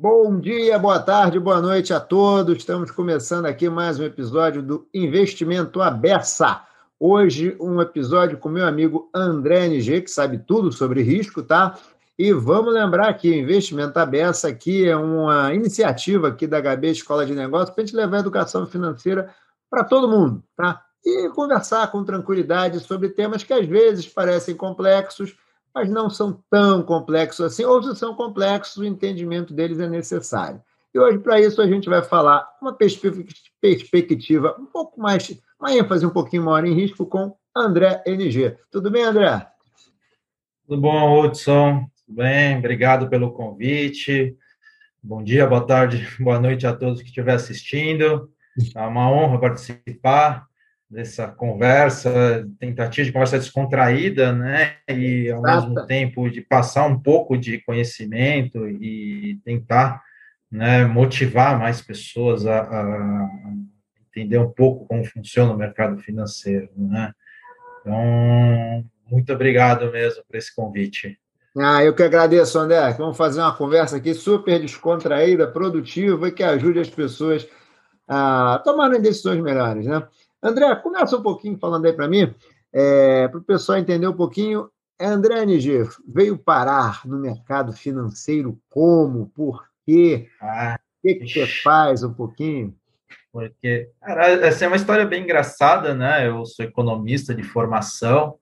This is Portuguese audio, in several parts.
Bom dia, boa tarde, boa noite a todos. Estamos começando aqui mais um episódio do Investimento Abessa. Hoje, um episódio com meu amigo André NG, que sabe tudo sobre risco, tá? E vamos lembrar que Investimento Abessa aqui é uma iniciativa aqui da HB Escola de Negócios para a gente levar a educação financeira para todo mundo, tá? E conversar com tranquilidade sobre temas que às vezes parecem complexos, mas não são tão complexos assim, ou se são complexos, o entendimento deles é necessário. E hoje, para isso, a gente vai falar uma perspectiva um pouco mais, uma ênfase um pouquinho maior em risco com André NG. Tudo bem, André? Tudo bom, Hudson? Tudo bem? Obrigado pelo convite. Bom dia, boa tarde, boa noite a todos que estiver assistindo. É uma honra participar dessa conversa, tentativa de conversa descontraída, né? E ao mesmo tempo de passar um pouco de conhecimento e tentar né, motivar mais pessoas a, a, entender um pouco como funciona o mercado financeiro, né? Então, muito obrigado mesmo por esse convite. Ah, eu que agradeço, André. Vamos fazer uma conversa aqui super descontraída, produtiva e que ajude as pessoas a tomarem decisões melhores, né? André, começa um pouquinho falando aí para mim, é, para o pessoal entender um pouquinho. É, André NG veio parar no mercado financeiro como? Por quê? Ah, o que, que você faz um pouquinho? Porque, cara, essa é uma história bem engraçada, né? Eu sou economista de formação,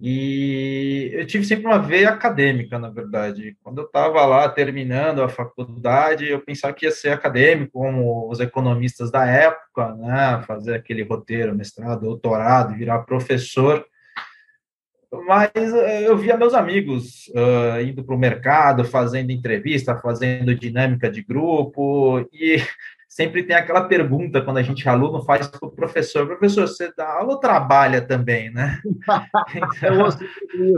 e eu tive sempre uma veia acadêmica, na verdade. Quando eu estava lá terminando a faculdade, eu pensava que ia ser acadêmico, como os economistas da época, né? Fazer aquele roteiro, mestrado, doutorado, virar professor. Mas eh, eu via meus amigos uh, indo para o mercado, fazendo entrevista, fazendo dinâmica de grupo, e sempre tem aquela pergunta quando a gente é aluno faz para o professor, professor, você dá aula ou trabalha também, né? Então, eu ouço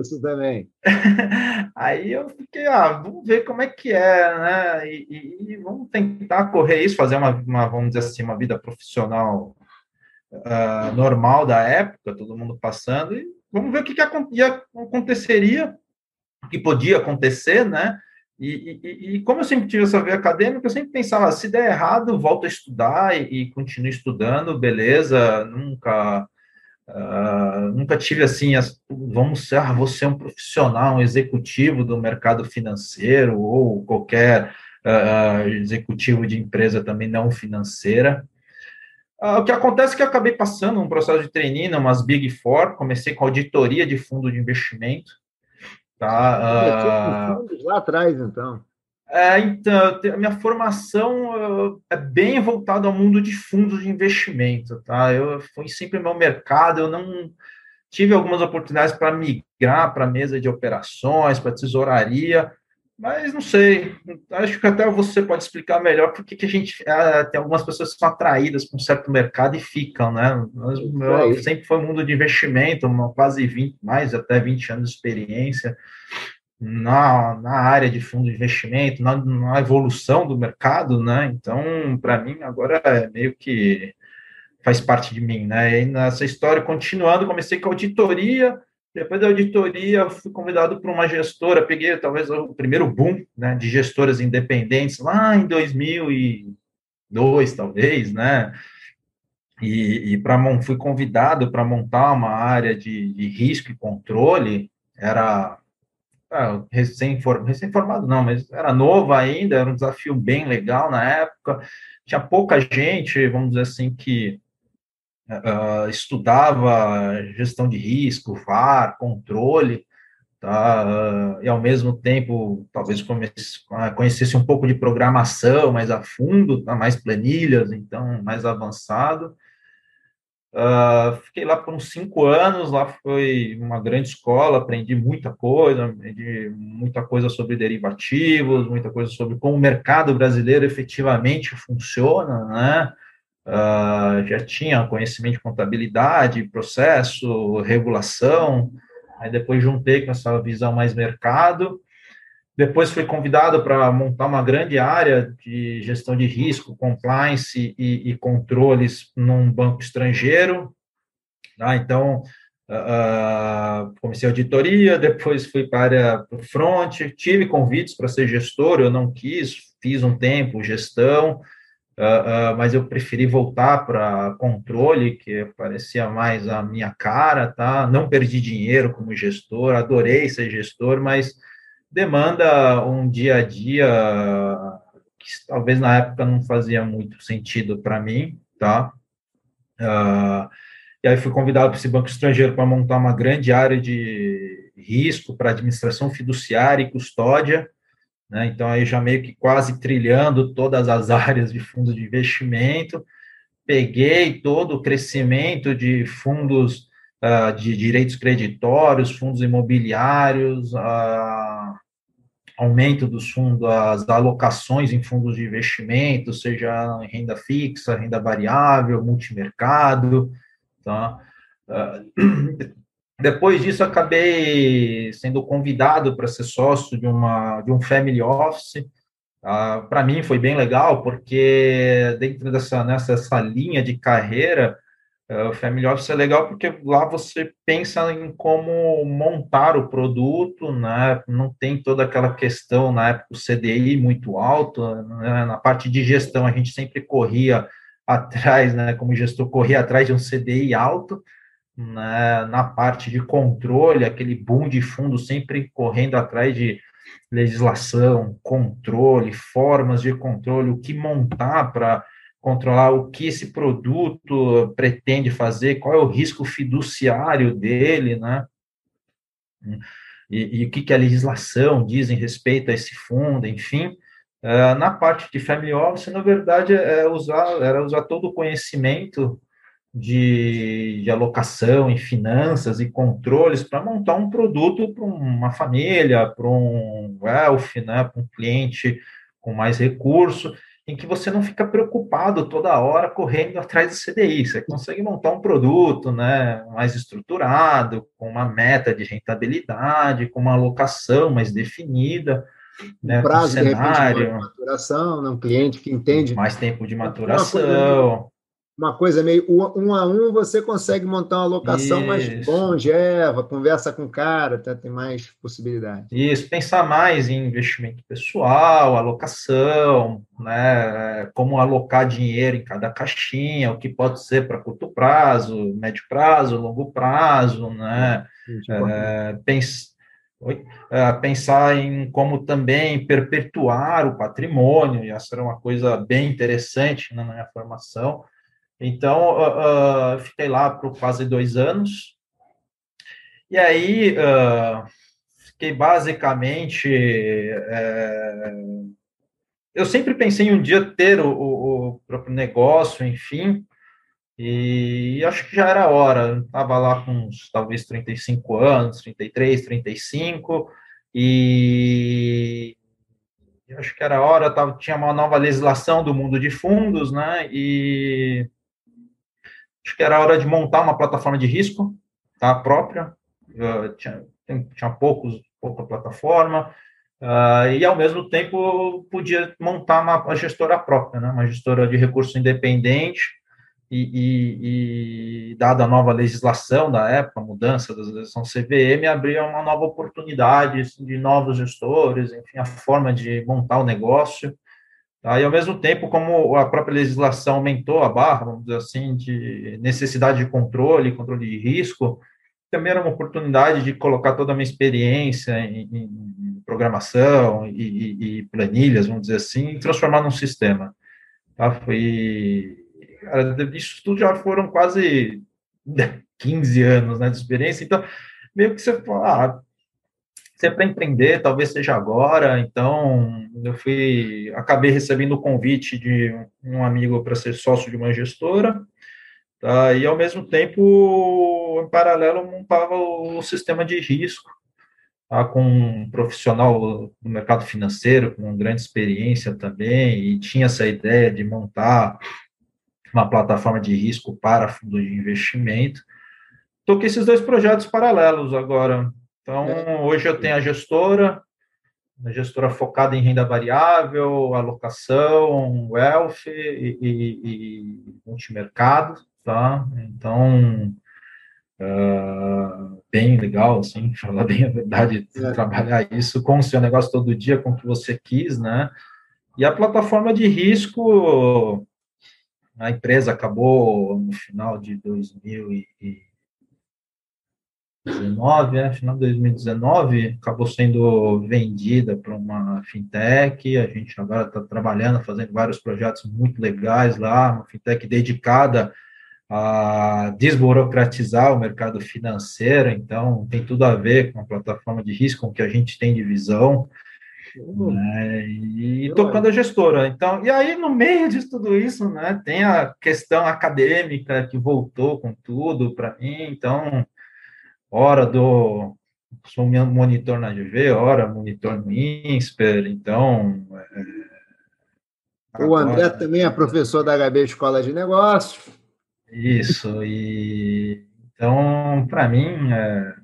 isso também. Aí eu fiquei, ah, vamos ver como é que é, né? E, e, e vamos tentar correr isso, fazer uma, uma, vamos dizer assim, uma vida profissional uh, normal da época, todo mundo passando, e vamos ver o que, que aconteceria, o que podia acontecer, né? E, e, e, como eu sempre tive essa veia acadêmica, eu sempre pensava, se der errado, volto a estudar e, e continuo estudando, beleza, nunca uh, nunca tive assim, as, vamos ser, ah, você é um profissional, um executivo do mercado financeiro ou qualquer uh, executivo de empresa também não financeira. Uh, o que acontece é que eu acabei passando um processo de treininho, umas Big Four, comecei com auditoria de fundo de investimento, Tá, uh... lá atrás, então. É, então, a minha formação é bem voltada ao mundo de fundos de investimento, tá? Eu fui sempre meu mercado, eu não tive algumas oportunidades para migrar para mesa de operações, para tesouraria, mas não sei, acho que até você pode explicar melhor por que a gente é, tem algumas pessoas que são atraídas para um certo mercado e ficam, né? Mas, meu, sempre foi um mundo de investimento, uma, quase 20, mais até 20 anos de experiência na, na área de fundo de investimento, na, na evolução do mercado, né? Então, para mim, agora é meio que faz parte de mim, né? E nessa história, continuando, comecei com auditoria depois da auditoria, fui convidado por uma gestora, peguei talvez o primeiro boom né, de gestoras independentes lá em 2002, talvez, né? E, e para fui convidado para montar uma área de, de, risco e controle. Era ah, recém-formado, recém não, mas era novo ainda, era um desafio bem legal na época. Tinha pouca gente, vamos dizer assim, que uh, estudava gestão de risco, VAR, controle, tá? Uh, e ao mesmo tempo, talvez uh, conhecesse um pouco de programação mais a fundo, tá? mais planilhas, então, mais avançado. Uh, fiquei lá por uns cinco anos, lá foi uma grande escola, aprendi muita coisa, aprendi muita coisa sobre derivativos, muita coisa sobre como o mercado brasileiro efetivamente funciona, né? Uh, já tinha conhecimento de contabilidade, processo, regulação, aí depois juntei com essa visão mais mercado, depois fui convidado para montar uma grande área de gestão de risco, compliance e, e controles num banco estrangeiro, tá? então Uh, comecei a auditoria, depois fui para área front, tive convites para ser gestor, eu não quis, fiz um tempo gestão, uh, mas eu preferi voltar para controle, que parecia mais a minha cara, tá? Não perdi dinheiro como gestor, adorei ser gestor, mas demanda um dia a dia que talvez na época não fazia muito sentido para mim, tá? Uh, e aí fui convidado para esse banco estrangeiro para montar uma grande área de risco para administração fiduciária e custódia, né? Então aí já meio que quase trilhando todas as áreas de fundos de investimento, peguei todo o crescimento de fundos uh, de direitos creditórios, fundos imobiliários, uh, aumento dos fundos, as alocações em fundos de investimento, seja renda fixa, renda variável, multimercado, tá? Uh, depois disso, acabei sendo convidado para ser sócio de, uma, de um family office. Uh, para mim foi bem legal, porque dentro dessa nessa linha de carreira, é, o Family Office é legal porque lá você pensa em como montar o produto, né? Não tem toda aquela questão na época o CDI muito alto, né? na parte de gestão a gente sempre corria atrás, né? Como gestor corria atrás de um CDI alto, né? Na parte de controle, aquele boom de fundo sempre correndo atrás de legislação, controle, formas de controle, o que montar para controlar o que esse produto pretende fazer, qual é o risco fiduciário dele, né? E, e o que, que a legislação diz em respeito a esse fundo, enfim. Uh, na parte de family office, na verdade, é usar, era usar todo o conhecimento de, de alocação em finanças e controles para montar um produto para uma família, para um wealth, né, para um cliente com mais recurso, em que você não fica preocupado toda hora correndo atrás do CDI. Você consegue montar um produto né, mais estruturado, com uma meta de rentabilidade, com uma alocação mais definida. Né, um prazo um cenário, de maturação, né, um cliente que entende. Mais tempo de maturação uma coisa meio um a um, você consegue montar uma locação Isso. mais longeva, conversa com o cara, tá, tem mais possibilidade. Isso, pensar mais em investimento pessoal, alocação, né, como alocar dinheiro em cada caixinha, o que pode ser para curto prazo, médio prazo, longo prazo, né, é, pens, é, pensar em como também perpetuar o patrimônio, e essa era uma coisa bem interessante na minha formação, então, uh, uh, fiquei lá por quase dois anos. E aí, uh, fiquei basicamente. Uh, eu sempre pensei em um dia ter o, o próprio negócio, enfim, e acho que já era hora. Estava lá com uns, talvez 35 anos, 33, 35, e acho que era hora, tava, tinha uma nova legislação do mundo de fundos, né? E acho que era hora de montar uma plataforma de risco tá, própria, uh, tinha, tinha poucos, pouca plataforma, uh, e ao mesmo tempo podia montar uma, uma, gestora própria, né, uma gestora de recurso independente, e, e, e, dada a nova legislação da época, a mudança da legislação CVM, abria uma nova oportunidade de novos gestores, enfim, a forma de montar o negócio, Tá? E, ao mesmo tempo, como a própria legislação aumentou a barra, vamos dizer assim, de necessidade de controle, controle de risco, também era uma oportunidade de colocar toda a minha experiência em, em programação e, e, planilhas, vamos dizer assim, e transformar num sistema. Tá? Foi, isso tudo já foram quase 15 anos né, de experiência, então, meio que você fala, ah, se é para empreender, talvez seja agora. Então, eu fui, acabei recebendo o convite de um amigo para ser sócio de uma gestora, tá? e ao mesmo tempo, em paralelo, montava o sistema de risco, tá? com um profissional do mercado financeiro, com grande experiência também, e tinha essa ideia de montar uma plataforma de risco para fundos de investimento. Toquei esses dois projetos paralelos agora. Então, é. hoje eu tenho a gestora, a gestora focada em renda variável, alocação, wealth e, e, e multimercado, tá? Então, uh, bem legal, assim, falar bem a verdade, é. trabalhar isso com o seu negócio todo dia, com o que você quis, né? E a plataforma de risco, a empresa acabou no final de 2019, né, final de 2019, acabou sendo vendida para uma fintech. A gente agora está trabalhando, fazendo vários projetos muito legais lá, uma fintech dedicada a desburocratizar o mercado financeiro, então tem tudo a ver com a plataforma de risco, que a gente tem de visão, uhum. né, e tocando a gestora. Então, e aí, no meio de tudo isso, né, tem a questão acadêmica que voltou com tudo para mim, então, hora do sou monitor na GV, hora monitor no INSPER, então... É, o André também é professor da HB Escola de Negócios. Isso, e então, para mim, é,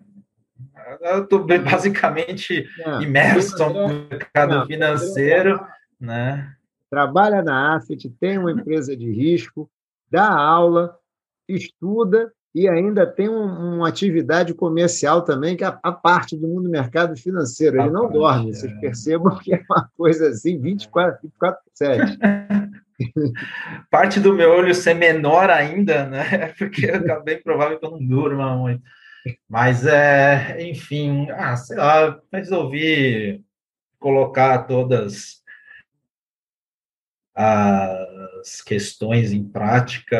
eu estou basicamente não, imerso no mercado não, financeiro, né? Trabalha na Asset, tem uma empresa de risco, dá aula, estuda e ainda tem um, uma atividade comercial também, que é a, a, parte do mundo do mercado financeiro. Ele não dorme, é... vocês percebam que é uma coisa assim, 24, 24 7. Parte do meu olho ser menor ainda, né? Porque é bem provável que eu não durma muito. Mas, é, enfim, ah, sei lá, resolvi colocar todas as questões em prática.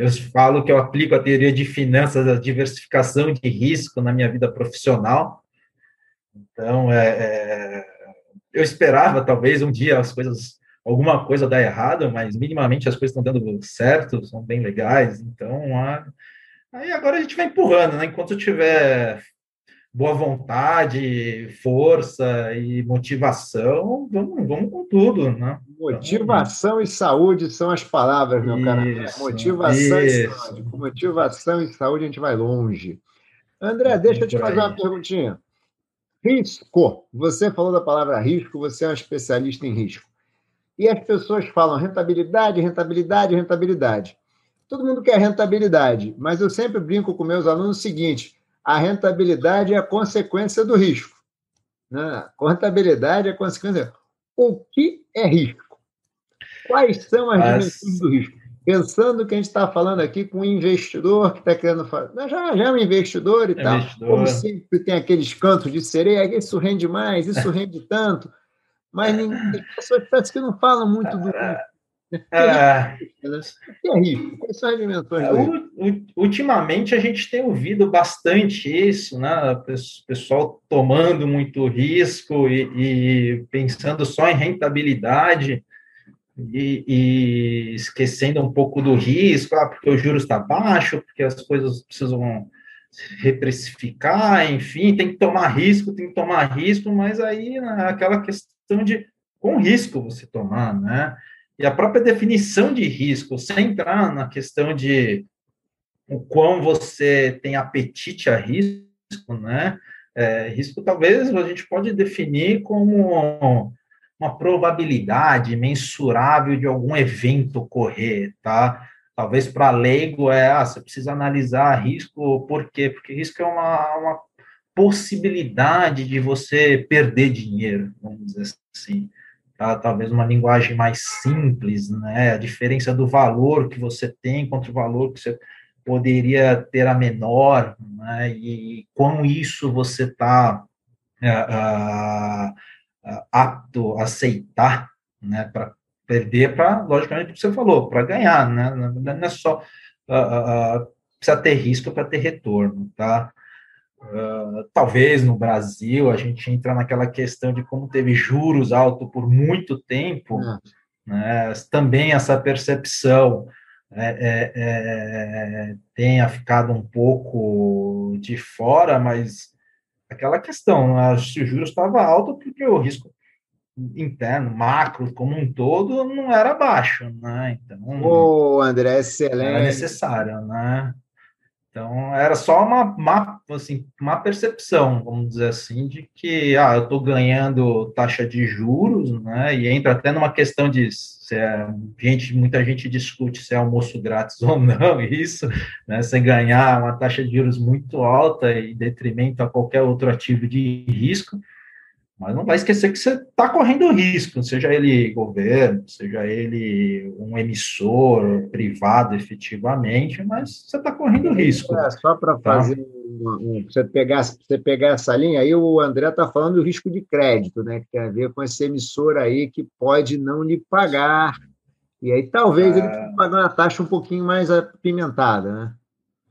Eu falo que eu aplico a teoria de finanças, a diversificação de risco na minha vida profissional. Então, é, é, eu esperava, talvez, um dia as coisas alguma coisa dá errado, mas minimamente as coisas estão dando certo, são bem legais. Então, a... aí agora a gente vai empurrando, né? Enquanto tiver boa vontade, força e motivação, vamos, vamos com tudo, né? Motivação e saúde são as palavras, meu cara. Motivação isso. e saúde. Com motivação e saúde a gente vai longe. André, deixa eu te fazer uma perguntinha. Risco. Você falou da palavra risco, você é um especialista em risco. E as pessoas falam rentabilidade, rentabilidade, rentabilidade. Todo mundo quer rentabilidade, mas eu sempre brinco com meus alunos o seguinte: a rentabilidade é a consequência do risco. Né? A rentabilidade é a consequência. O que é risco? Quais são as dimensões do risco? Pensando que a gente está falando aqui com um investidor que está querendo fazer. Já, já é um investidor e é tal. Investidor. Como sempre tem aqueles cantos de sereia, isso rende mais, isso rende tanto mas tem pessoas que não falam muito do. É, é, é risco? Quais são as dimensões do Ultimamente a gente tem ouvido bastante isso, né? O pessoal tomando muito risco e, e pensando só em rentabilidade e, e, esquecendo um pouco do risco, ah, porque o juros está baixo, porque as coisas precisam reprecificar, enfim, tem que tomar risco, tem que tomar risco, mas aí né, aquela questão questão de com risco você tomar, né? E a própria definição de risco, sem entrar na questão de o quão você tem apetite a risco, né? É, risco talvez a gente pode definir como uma probabilidade mensurável de algum evento ocorrer, tá? Talvez para leigo é, ah, você precisa analisar risco, por quê? Porque risco é uma, uma possibilidade de você perder dinheiro, vamos dizer assim. Tá? Talvez uma linguagem mais simples, né? A diferença do valor que você tem contra o valor que você poderia ter a menor, né? E com isso você está uh, uh, apto a aceitar, né? Para perder, para logicamente o que você falou, para ganhar, né? Não é só uh, precisa ter risco para ter retorno, tá? Uh, talvez no Brasil a gente entra naquela questão de como teve juros altos por muito tempo, é. né, também essa percepção é, é, é, tenha ficado um pouco de fora, mas aquela questão, né, se o juros estava alto porque o risco interno, macro, como um todo, não era baixo, né? Então, o André, excelente. Era necessário, né? Então, era só uma, uma, assim, uma percepção, vamos dizer assim, de que ah, eu estou ganhando taxa de juros, né? E entra até numa questão de se é, gente, muita gente discute se é almoço grátis ou não, isso, né? Você ganhar uma taxa de juros muito alta e detrimento a qualquer outro ativo de risco. Mas não vai esquecer que você está correndo risco, seja ele governo, seja ele um emissor privado efetivamente, mas você está correndo risco. É, só para tá? fazer um, você pegar você pegar essa linha, aí o André está falando do risco de crédito, né? Que tem a ver com esse emissor aí que pode não lhe pagar. E aí talvez é... ele tenha que pagar uma taxa um pouquinho mais apimentada, né?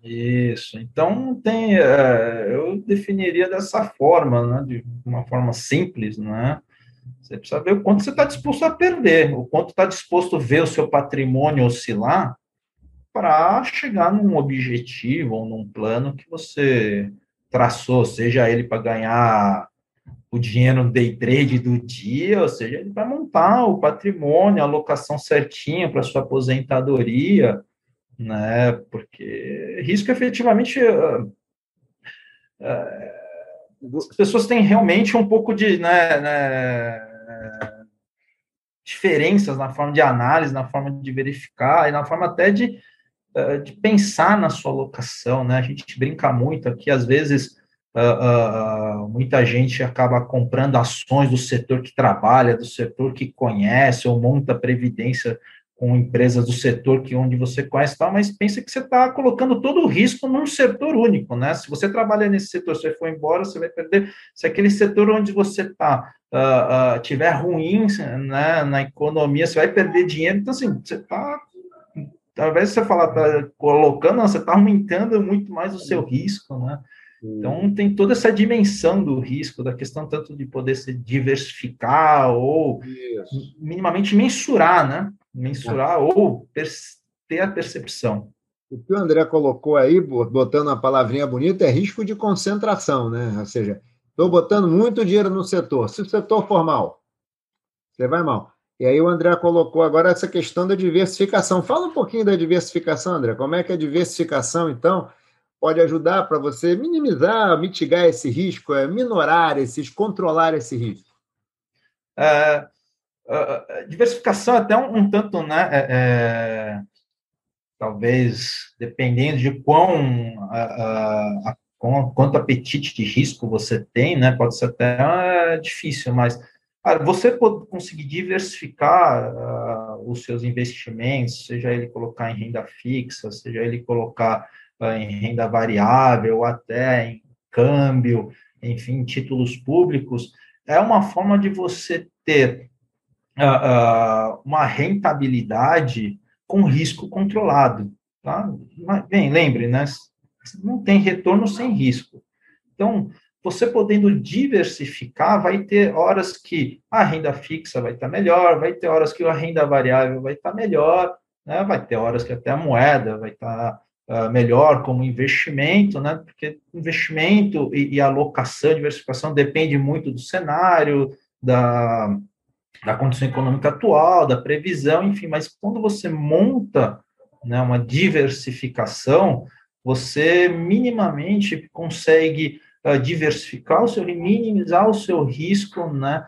Isso. Então tem, é, eu definiria dessa forma, né, de uma forma simples, né? Você precisa ver o quanto você está disposto a perder, o quanto está disposto a ver o seu patrimônio oscilar para chegar num objetivo ou num plano que você traçou, seja ele para ganhar o dinheiro no day trade do dia, ou seja, ele vai montar o patrimônio, a alocação certinha para sua aposentadoria, né? Porque risco efetivamente uh, uh, as pessoas têm realmente um pouco de né, né, diferenças na forma de análise, na forma de verificar e na forma até de, uh, de pensar na sua alocação, né? A gente brinca muito aqui, às vezes muita gente acaba comprando ações do setor que trabalha, do setor que conhece, ou monta previdência com empresas do setor que onde você conhece tal, mas pensa que você está colocando todo o risco num setor único, né? Se você trabalha nesse setor, se você for embora, você vai perder. Se aquele setor onde você está uh, uh, tiver ruim né, na economia, você vai perder dinheiro. Então, assim, você está talvez você falar, tá colocando, não, você está aumentando muito mais o seu risco, né? Então, tem toda essa dimensão do risco, da questão tanto de poder se diversificar ou Isso. minimamente mensurar, né? Mensurar ou ter a percepção. O que o André colocou aí, botando uma palavrinha bonita, é risco de concentração, né? Ou seja, estou botando muito dinheiro no setor. Se o setor for mal, você vai mal. E aí o André colocou agora essa questão da diversificação. Fala um pouquinho da diversificação, André. Como é que a diversificação, então, pode ajudar para você minimizar, mitigar esse risco, é, minorar esses, controlar esse risco? É, uh, diversificação até um, um tanto, né, é, é, talvez, dependendo de quão, uh, uh, quanto apetite de risco você tem, né, pode ser até difícil, mas você pode conseguir diversificar os seus investimentos, seja ele colocar em renda fixa, seja ele colocar em renda variável, até em câmbio, enfim, títulos públicos, é uma forma de você ter uh, uma rentabilidade com risco controlado. Tá? Bem, lembre, né? Não tem retorno sem risco. Então, você podendo diversificar, vai ter horas que a renda fixa vai estar melhor, vai ter horas que a renda variável vai estar melhor, né? vai ter horas que até a moeda vai estar uh, melhor como investimento, né? porque investimento e, e alocação, diversificação depende muito do cenário, da, da condição econômica atual, da previsão, enfim, mas quando você monta né, uma diversificação, você minimamente consegue uh, diversificar o seu, minimizar o seu risco, né,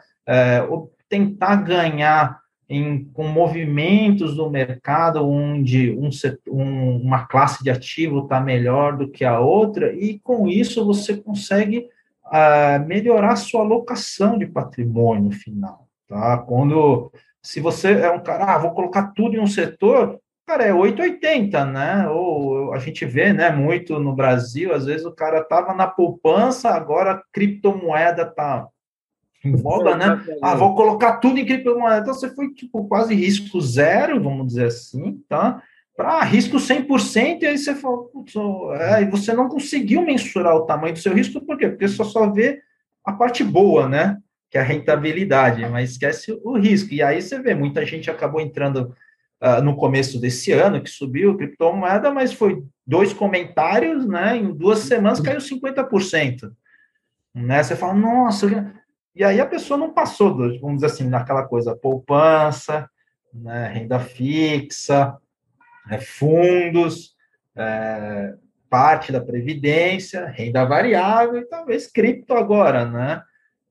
uh, tentar ganhar em, com movimentos do mercado onde um, um, uma classe de ativo está melhor do que a outra, e com isso você consegue uh, melhorar a sua alocação de patrimônio final. Tá? Quando, se você é um cara, ah, vou colocar tudo em um setor, cara, é 880, né? Ou a gente vê, né, muito no Brasil, às vezes o cara tava na poupança, agora a criptomoeda tá em voga, né? Ah, vou colocar tudo em criptomoeda. Então você foi tipo quase risco zero, vamos dizer assim, tá? Para risco 100%, e aí você falou, é, e você não conseguiu mensurar o tamanho do seu risco, por quê? Porque você só vê a parte boa, né? Que é a rentabilidade, mas esquece o risco. E aí você vê, muita gente acabou entrando uh, no começo desse ano, que subiu criptomoeda, mas foi dois comentários, né? Em duas semanas caiu 50%. Né? Você fala, nossa. E aí a pessoa não passou, vamos dizer assim, naquela coisa, poupança, né? renda fixa, né? fundos, é, parte da previdência, renda variável e talvez cripto agora, né?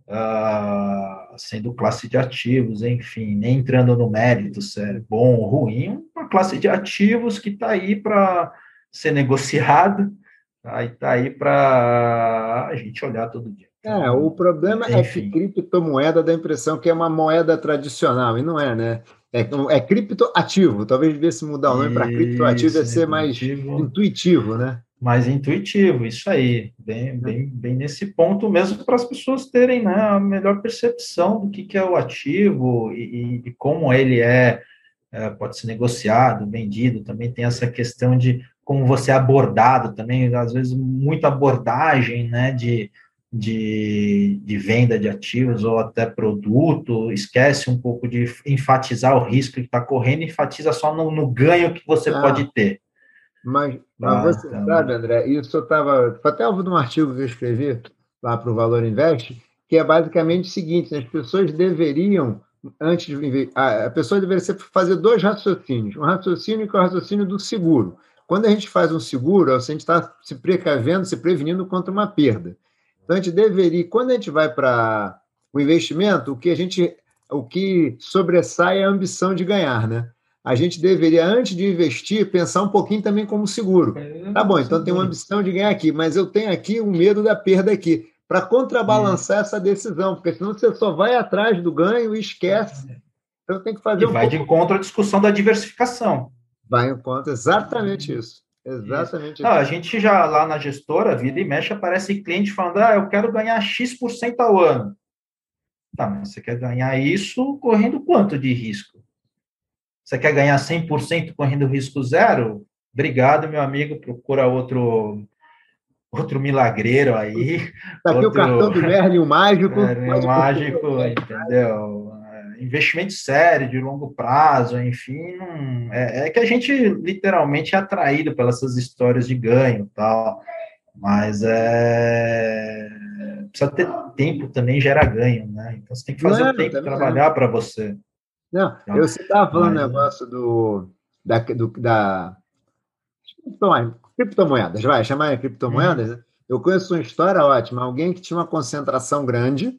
Uh, sendo classe de ativos, enfim, nem entrando no mérito se é bom ou ruim, uma classe de ativos que está aí para ser negociado, tá aí para a gente olhar todo dia. É, o problema Enfim. é que criptomoeda dá a impressão que é uma moeda tradicional, e não é, né? É, é criptoativo, talvez devesse mudar o nome para criptoativo, ia ser mais intuitivo, né? Mais intuitivo, isso aí, bem, é. bem, bem nesse ponto mesmo, para as pessoas terem né, a melhor percepção do que, que é o ativo e, e como ele é, é, pode ser negociado, vendido, também tem essa questão de como você é abordado também, às vezes muita abordagem, né, de, de, de venda de ativos ou até produto, esquece um pouco de enfatizar o risco que está correndo, enfatiza só no, no, ganho que você ah, pode ter. Mas, mas ah, você então... sabe, André, isso eu estava. Até de um artigo que eu escrevi lá para o Valor Invest, que é basicamente o seguinte: né, as pessoas deveriam, antes de a pessoa deveria fazer dois raciocínios. Um raciocínio que é o raciocínio do seguro. Quando a gente faz um seguro, a gente está se precavendo, se prevenindo contra uma perda. Então, a gente deveria, quando a gente vai para o investimento, o que a gente, o que sobressai é a ambição de ganhar, né? A gente deveria, antes de investir, pensar um pouquinho também como seguro. Tá bom, então tem uma ambição de ganhar aqui, mas eu tenho aqui o um medo da perda aqui, para contrabalançar essa decisão, porque senão você só vai atrás do ganho e esquece. Então tem que fazer e um vai pouco... de encontro à discussão da diversificação. Vai em conta exatamente isso. Exatamente. Não, a gente já lá na gestora, vida e mexe, aparece cliente falando: ah, eu quero ganhar X% ao ano. Tá, mas você quer ganhar isso correndo quanto de risco? Você quer ganhar 100% correndo risco zero? Obrigado, meu amigo, procura outro outro milagreiro aí. Tá aqui outro... o cartão do Merlin, o mágico. Merlin, o mágico, entendeu? investimento sério, de longo prazo, enfim, não, é, é, que a gente literalmente é atraído pelas essas histórias de ganho tal, mas é precisa ter tempo também gera ganho, né? Então você tem que fazer não, o tempo trabalhar para você. Não, então, eu estava falando mas, negócio do da, do, da criptomoedas, vai chamar criptomoedas. Hum. Eu conheço uma história ótima, alguém que tinha uma concentração grande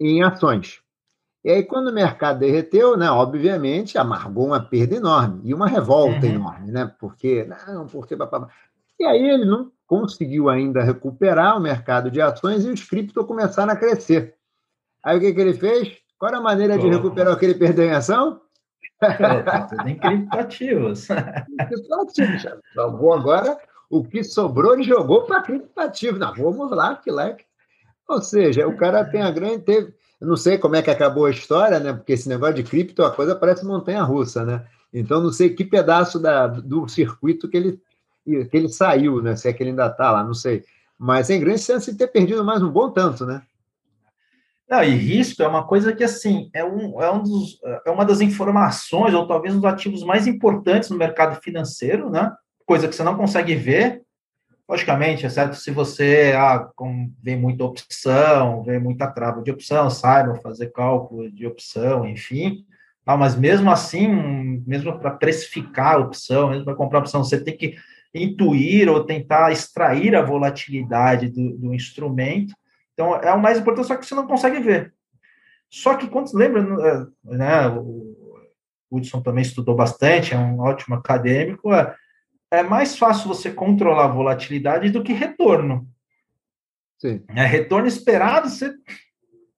em ações. E aí, quando o mercado derreteu, né, obviamente, amargou uma perda enorme e uma revolta uhum. enorme, né? Porque, não, porque. E aí ele não conseguiu ainda recuperar o mercado de ações e os criptos começaram a crescer. Aí o que, que ele fez? Qual era a maneira de recuperar o que ele perdeu em ação? Tá tudo em criptativos. criptativos. Então, agora, o que sobrou, ele jogou para criptativo. Não, vamos lá, que like. Ou seja, o cara tem a grande. Teve, não sei como é que acabou a história, né? Porque esse negócio de cripto, a coisa parece montanha-russa, né? Então, não sei que pedaço da, do circuito que ele, que ele saiu, né? Se é que ele ainda está lá, não sei. Mas tem grande chance de ter perdido mais um bom tanto, né? Não, e risco é uma coisa que, assim, é, um, é, um dos, é uma das informações, ou talvez um dos ativos mais importantes no mercado financeiro, né? Coisa que você não consegue ver, Logicamente, exceto se você ah, vê muita opção, vê muita trava de opção, saiba fazer cálculo de opção, enfim. Ah, mas mesmo assim, mesmo para precificar a opção, mesmo para comprar a opção, você tem que intuir ou tentar extrair a volatilidade do, do instrumento. Então, é o mais importante, só que você não consegue ver. Só que quando lembra, né, o Hudson também estudou bastante, é um ótimo acadêmico, é, é mais fácil você controlar a volatilidade do que retorno. Sim. É, retorno esperado, você,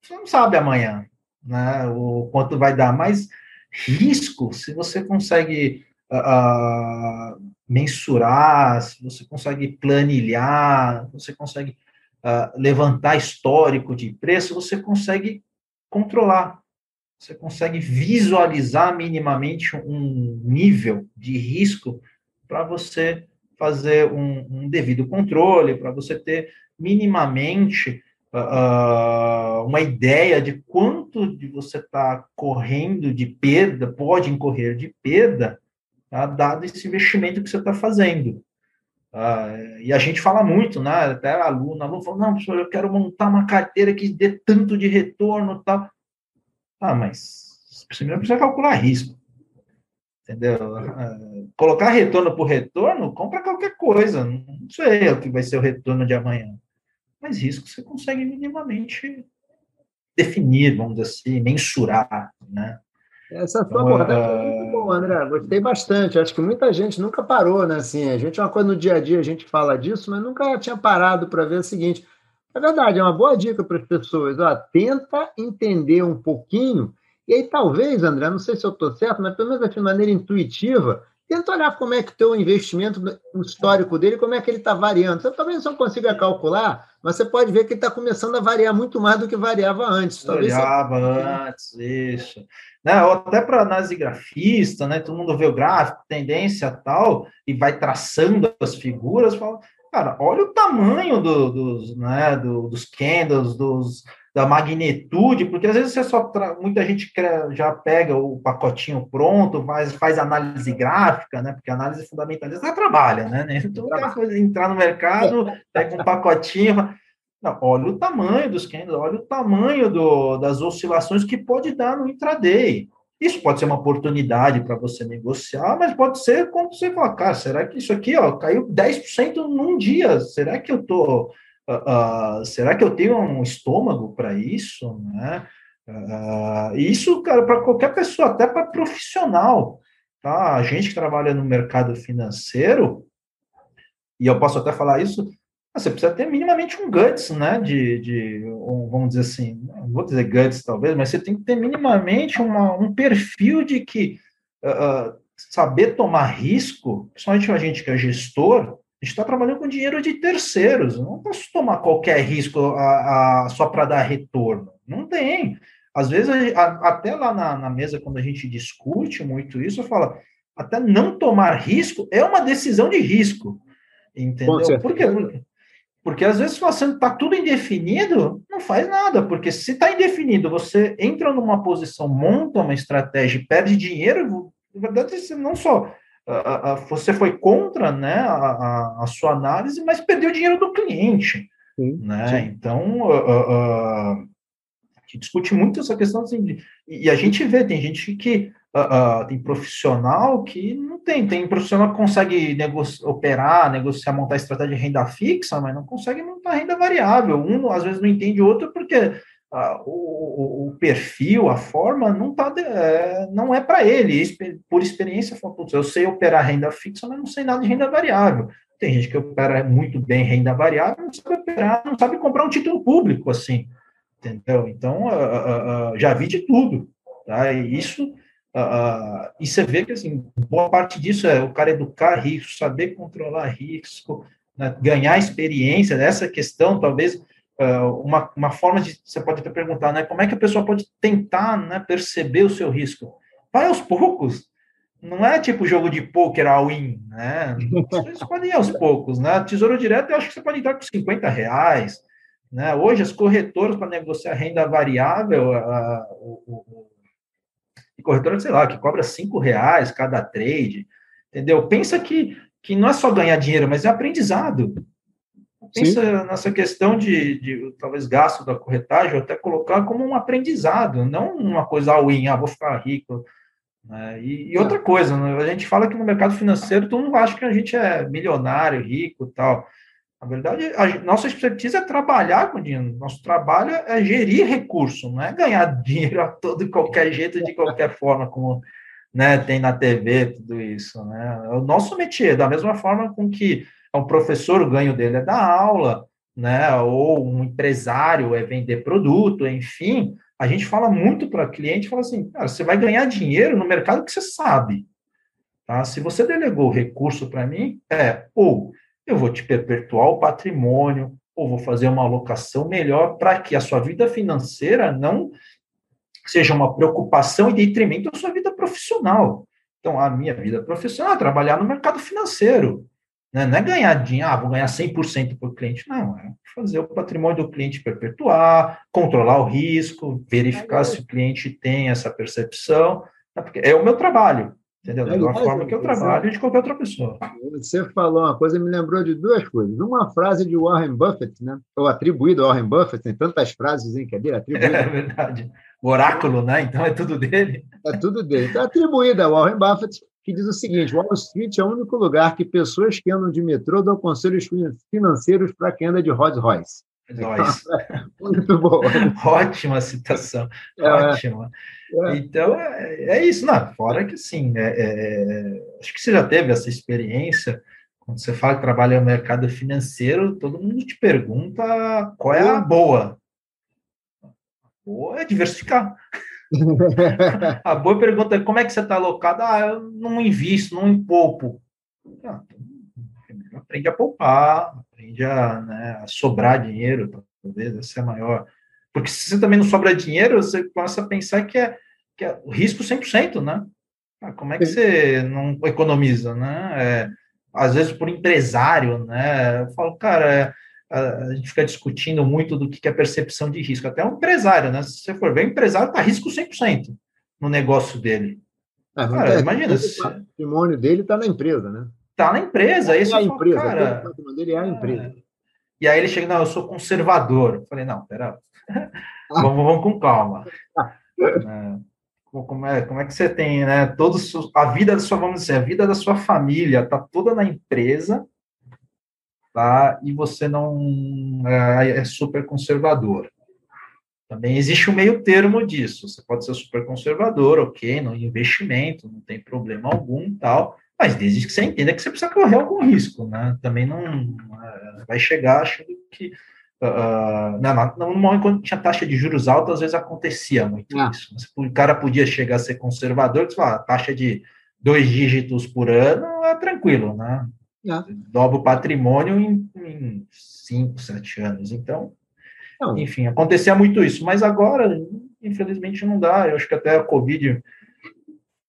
você não sabe amanhã né, o quanto vai dar, mas risco, se você consegue uh, mensurar, se você consegue planilhar, você consegue uh, levantar histórico de preço, você consegue controlar, você consegue visualizar minimamente um nível de risco para você fazer um, um, devido controle, para você ter minimamente uh, uma ideia de quanto de você está correndo de perda, pode incorrer de perda, tá, dado esse investimento que você está fazendo. Uh, e a gente fala muito, né? Até aluno, aluno fala, não, professor, eu quero montar uma carteira que dê tanto de retorno tal. Ah, mas primeiro precisa calcular risco. Entendeu? Ah, colocar retorno por retorno, compra qualquer coisa. Não sei o que vai ser o retorno de amanhã. Mas risco você consegue minimamente definir, vamos dizer assim, mensurar, né? Essa sua então, abordagem é muito boa, André. Gostei bastante. Acho que muita gente nunca parou, né? Assim, a gente, é uma coisa no dia a dia, a gente fala disso, mas nunca tinha parado para ver o seguinte. É verdade, é uma boa dica para as pessoas. Ó, tenta entender um pouquinho, e aí talvez, André, não sei se eu estou certo, mas pelo menos de maneira intuitiva, tenta olhar como é que o teu investimento, o histórico dele, como é que ele está variando. Você talvez não consiga calcular, mas você pode ver que ele está começando a variar muito mais do que variava antes. Talvez variava você... antes, isso. Né, ou até para análise grafista, né? Todo mundo vê o gráfico, tendência tal, e vai traçando as figuras, fala, cara, olha o tamanho do, dos, né, do, dos candles, dos, da magnitude, porque às vezes você só tra... muita gente já pega o pacotinho pronto, faz, faz análise gráfica, né? Porque análise fundamentalista trabalha, né? Então, cara entrar no mercado, pega um pacotinho, não, olha o tamanho dos candles, olha o tamanho do, das oscilações que pode dar no intraday. Isso pode ser uma oportunidade para você negociar, mas pode ser quando você fala, cara, será que isso aqui ó, caiu 10% num dia? Será que eu tô. Uh, será que eu tenho um estômago para isso? Né? Uh, isso, cara, para qualquer pessoa, até para profissional. Tá? A gente que trabalha no mercado financeiro, e eu posso até falar isso, você precisa ter minimamente um guts, né? De, de um, vamos dizer assim, não vou dizer guts talvez, mas você tem que ter minimamente uma, um perfil de que uh, saber tomar risco, principalmente a gente que é gestor, a gente está trabalhando com dinheiro de terceiros. Eu não posso tomar qualquer risco a, a, só para dar retorno. Não tem. Às vezes, a, até lá na, na, mesa, quando a gente discute muito isso, eu falo, até não tomar risco é uma decisão de risco. Entendeu? Por quê? Porque porque às vezes, você está tudo indefinido, não faz nada, porque se está indefinido, você entra numa posição, monta uma estratégia e perde dinheiro, na verdade, você não só você foi contra né, a, a, sua análise, mas perdeu o dinheiro do cliente. Sim, né? Sim. Então, a gente discute muito essa questão assim, de, e a gente vê, tem gente que tem profissional que não tem, tem profissional que consegue operar, negociar, montar estratégia de renda fixa, mas não consegue montar renda variável. Um, às vezes, não entende o outro porque uh, o, o, perfil, a forma, não, tá é, não é para ele. Por experiência, eu sei operar renda fixa, mas não sei nada de renda variável. Tem gente que opera muito bem renda variável, não sabe operar, não sabe comprar um título público, assim, entendeu? Então, já vi de tudo, tá? E isso Uh, e você vê que assim, boa parte disso é o cara educar risco, saber controlar risco, né, ganhar experiência nessa questão, talvez uh, uma, uma forma de você pode até perguntar, né, como é que a pessoa pode tentar né, perceber o seu risco? Vai aos poucos, não é tipo jogo de poker all-in, né? Você pode ir aos poucos, né? Tesouro direto, eu acho que você pode entrar com 50 reais, né? Hoje as corretoras para negociar renda variável, uh, o, e corretora, sei lá, que cobra cinco reais cada trade, entendeu? Pensa que, que não é só ganhar dinheiro, mas é aprendizado. Pensa nessa questão de, de, talvez, gasto da corretagem, ou até colocar como um aprendizado, não uma coisa all-in, ah, vou ficar rico. Né? E, e, outra coisa, né? a gente fala que no mercado financeiro todo mundo acha que a gente é milionário, rico tal. Na verdade, a nossa expertise é trabalhar com dinheiro. Nosso trabalho é gerir recurso, não é ganhar dinheiro a todo qualquer jeito, de qualquer forma, como né, tem na TV, tudo isso. Né? É o nosso métier, da mesma forma com que um professor, o ganho dele é dar aula, né? ou um empresário é vender produto, enfim, a gente fala muito para cliente, fala assim, cara, você vai ganhar dinheiro no mercado que você sabe. Tá? Se você delegou recurso para mim, é ou eu vou te perpetuar o patrimônio, ou vou fazer uma alocação melhor para que a sua vida financeira não seja uma preocupação em detrimento da sua vida profissional. Então, a minha vida profissional é trabalhar no mercado financeiro. Né? Não é ganhar dinheiro, ah, vou ganhar 100% por cliente. Não, é fazer o patrimônio do cliente perpetuar, controlar o risco, verificar se o cliente tem essa percepção. Né? Porque é o meu trabalho. Entendeu? Da mesma forma que eu trabalho de qualquer outra pessoa. Você falou uma coisa me lembrou de duas coisas. Uma frase de Warren Buffett, né? ou atribuído a Warren Buffett, tem tantas frases em que é dele, atribuído. É verdade. O oráculo, né? Então é tudo dele. É tudo dele. Então, atribuída a Warren Buffett, que diz o seguinte: Wall Street é o único lugar que pessoas que andam de metrô dão conselhos financeiros para quem anda de Rolls Royce. Nós. Muito bom. Ótima citação. É, Ótima. É. Então, é, é, isso. Não, fora que, sim, é, é, acho que você já teve essa experiência. Quando você fala que trabalha no mercado financeiro, todo mundo te pergunta qual é a boa. A boa é diversificar. a boa pergunta é como é que você está alocado? Ah, eu não invisto, não empoupo. Ah, então, aprende a poupar, aprende a, né, a sobrar dinheiro, talvez essa é a maior. Porque se você também não sobra dinheiro, você começa a pensar que é, que é o risco 100%, né? Ah, como é que você não economiza, né? É, às vezes por empresário, né? Eu falo, cara, é, a gente fica discutindo muito do que é percepção de risco. Até um empresário, né? Se você for ver, o empresário está risco 100% no negócio dele. Ah, cara, é, imagina. O patrimônio dele está na empresa, né? Está na empresa. É, a empresa. Cara, o patrimônio dele é a empresa. E aí ele chega, não, eu sou conservador. Eu falei, não, pera, vamos, vamos com calma. é, como, é, como é que você tem, né? Todos, a vida da sua, vamos dizer, a vida da sua família está toda na empresa tá? E você não é, é super conservador. Também existe um meio termo disso. Você pode ser super conservador, ok, no investimento, não tem problema algum, tal. Mas desde que você entenda que você precisa correr algum risco, né? Também não uh, vai chegar achando que Uh, não, no momento quando tinha taxa de juros alta, às vezes acontecia muito ah. isso. O cara podia chegar a ser conservador, que fala, taxa de dois dígitos por ano é tranquilo, né? Ah. Dobra o patrimônio em, em cinco, sete anos. Então, não. enfim, acontecia muito isso. Mas agora, infelizmente, não dá. Eu acho que até a Covid,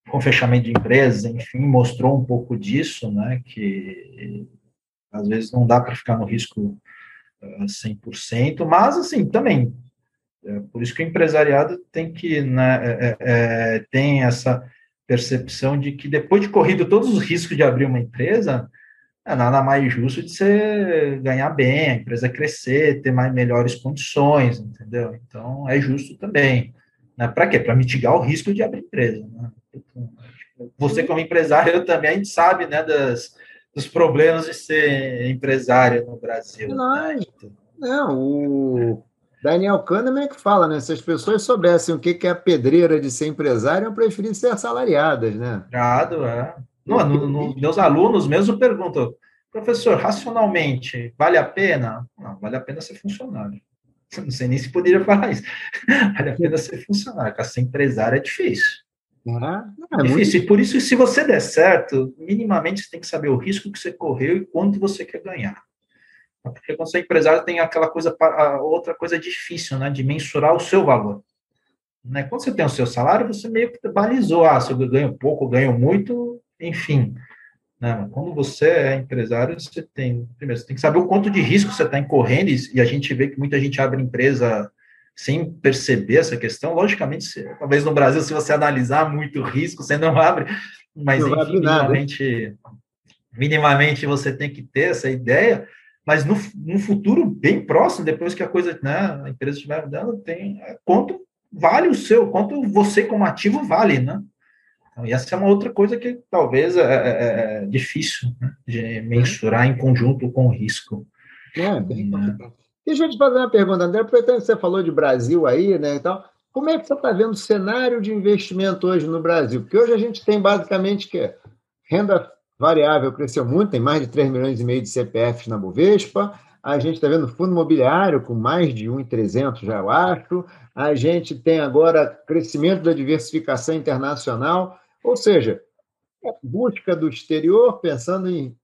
com fechamento de empresas, enfim, mostrou um pouco disso, né? Que às vezes não dá para ficar no risco 100%, ah, mas, assim, também. É por isso que o empresariado tem que, né, é, é, é, tem essa percepção de que depois de corrido todos os riscos de abrir uma empresa, é nada mais justo de você ganhar bem, a empresa crescer, ter mais melhores condições, entendeu? Então, é justo também. Né? Para quê? Para mitigar o risco de abrir empresa. Né? Você, como empresário, também a gente sabe né, das, dos problemas de ser empresário no Brasil. Não, né? não o Daniel Kahneman é que fala, né? Se as pessoas soubessem o que é a pedreira de ser empresário, eu preferia ser assalariadas, né? Claro, é. Não, no, no, meus alunos mesmo perguntam, professor, racionalmente, vale a pena? Não, vale a pena ser funcionário. Não sei nem se poderia falar isso. Vale a pena ser funcionário, porque ser empresário é difícil. Ah, é, é difícil. Muito... E por isso, se você der certo, minimamente você tem que saber o risco que você correu e quanto você quer ganhar. Porque quando você é empresário, tem aquela coisa, outra coisa difícil, né? De mensurar o seu valor. Né? Quando você tem o seu salário, você meio que balizou. Ah, se eu ganho pouco, ganho muito, enfim. Né? Quando você é empresário, você tem, primeiro, você tem que saber o quanto de risco você está incorrendo, e a gente vê que muita gente abre empresa sem perceber essa questão. Logicamente, se, talvez no Brasil, se você analisar muito risco, você não abre, mas não enfim, minimamente, minimamente você tem que ter essa ideia. Mas no, no futuro bem próximo, depois que a coisa, né, a empresa estiver dando, tem é, quanto vale o seu, quanto você como ativo vale, né? Então, e essa é uma outra coisa que talvez é, é, é, é difícil né, de mensurar em conjunto com o risco. É, bem né? Deixa eu te fazer uma pergunta, André, aproveitando que você falou de Brasil aí, né, então, como é que você está vendo o cenário de investimento hoje no Brasil? Porque hoje a gente tem basicamente que renda variável cresceu muito, tem mais de 3 milhões e meio de CPFs na Bovespa, a gente está vendo fundo imobiliário com mais de 1,300 já, eu acho, a gente tem agora crescimento da diversificação internacional, ou seja, é busca do exterior pensando em